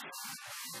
I'm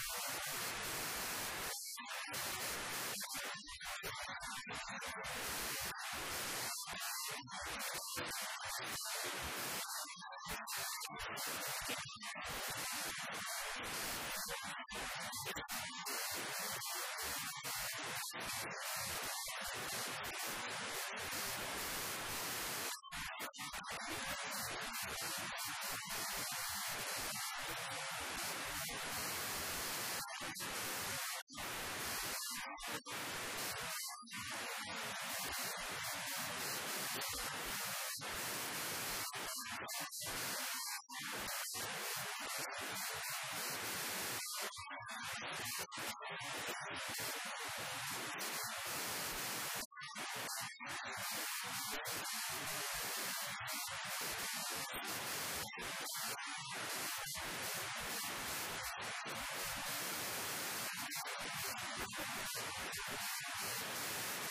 nus a trabase sellen よし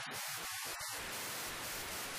フフフ。